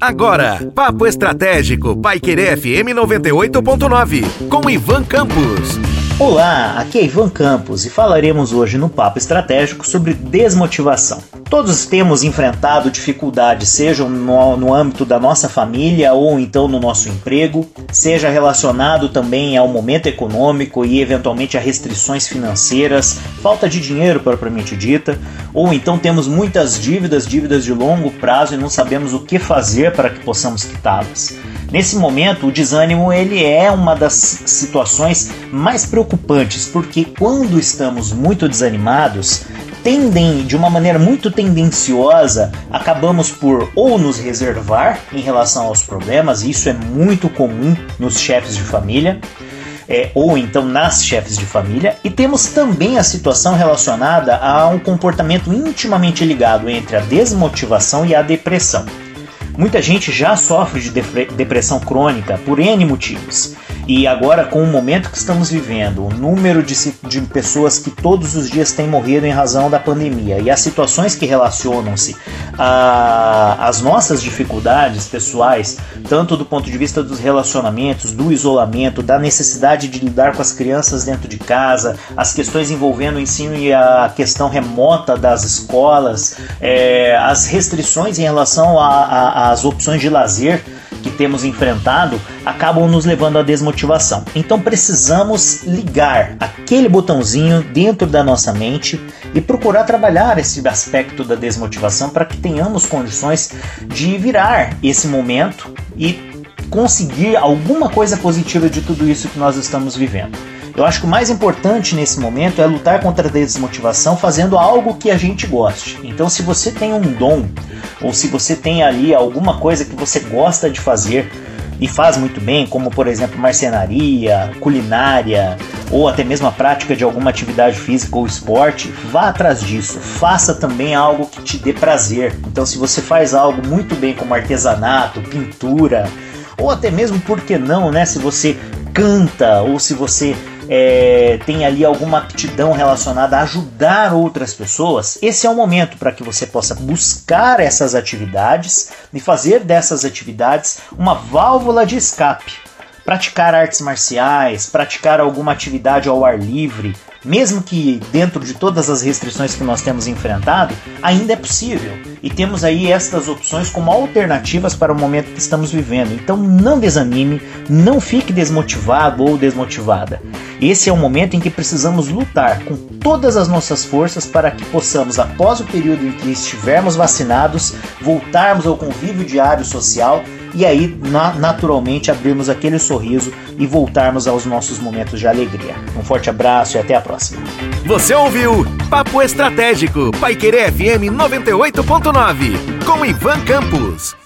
Agora, Papo Estratégico, Paiquerê FM 98.9, com Ivan Campos. Olá, aqui é Ivan Campos e falaremos hoje no Papo Estratégico sobre desmotivação. Todos temos enfrentado dificuldades, sejam no, no, âmbito da nossa família ou então no nosso emprego, seja relacionado também ao momento econômico e eventualmente a restrições financeiras, falta de dinheiro propriamente dita, ou então temos muitas dívidas, dívidas de longo prazo e não sabemos o que fazer para que possamos quitá-las. Nesse momento, o desânimo ele é uma das situações mais preocupantes, porque quando estamos muito desanimados, tendem de uma maneira muito tendenciosa, acabamos por ou nos reservar em relação aos problemas, e isso é muito comum nos chefes de família, é, ou então nas chefes de família, e temos também a situação relacionada a um comportamento intimamente ligado entre a desmotivação e a depressão. Muita gente já sofre de depressão crônica por N motivos. E agora, com o momento que estamos vivendo, o número de, de pessoas que todos os dias têm morrido em razão da pandemia e as situações que relacionam-se às nossas dificuldades pessoais, tanto do ponto de vista dos relacionamentos, do isolamento, da necessidade de lidar com as crianças dentro de casa, as questões envolvendo o ensino e a questão remota das escolas, é, as restrições em relação às opções de lazer que temos enfrentado acabam nos levando à desmotivação. Então precisamos ligar aquele botãozinho dentro da nossa mente e procurar trabalhar esse aspecto da desmotivação para que tenhamos condições de virar esse momento e conseguir alguma coisa positiva de tudo isso que nós estamos vivendo. Eu acho que o mais importante nesse momento é lutar contra a desmotivação fazendo algo que a gente goste. Então, se você tem um dom, ou se você tem ali alguma coisa que você gosta de fazer e faz muito bem, como por exemplo marcenaria, culinária ou até mesmo a prática de alguma atividade física ou esporte, vá atrás disso. Faça também algo que te dê prazer. Então, se você faz algo muito bem como artesanato, pintura, ou até mesmo, por que não, né? Se você canta ou se você é, tem ali alguma aptidão relacionada a ajudar outras pessoas, esse é o momento para que você possa buscar essas atividades e fazer dessas atividades uma válvula de escape. Praticar artes marciais, praticar alguma atividade ao ar livre, mesmo que dentro de todas as restrições que nós temos enfrentado, ainda é possível. E temos aí estas opções como alternativas para o momento que estamos vivendo. Então não desanime, não fique desmotivado ou desmotivada. Esse é o momento em que precisamos lutar com todas as nossas forças para que possamos, após o período em que estivermos vacinados, voltarmos ao convívio diário social e aí na, naturalmente abrirmos aquele sorriso e voltarmos aos nossos momentos de alegria. Um forte abraço e até a próxima. Você ouviu Papo Estratégico, Paiquerê FM 98.9, com Ivan Campos.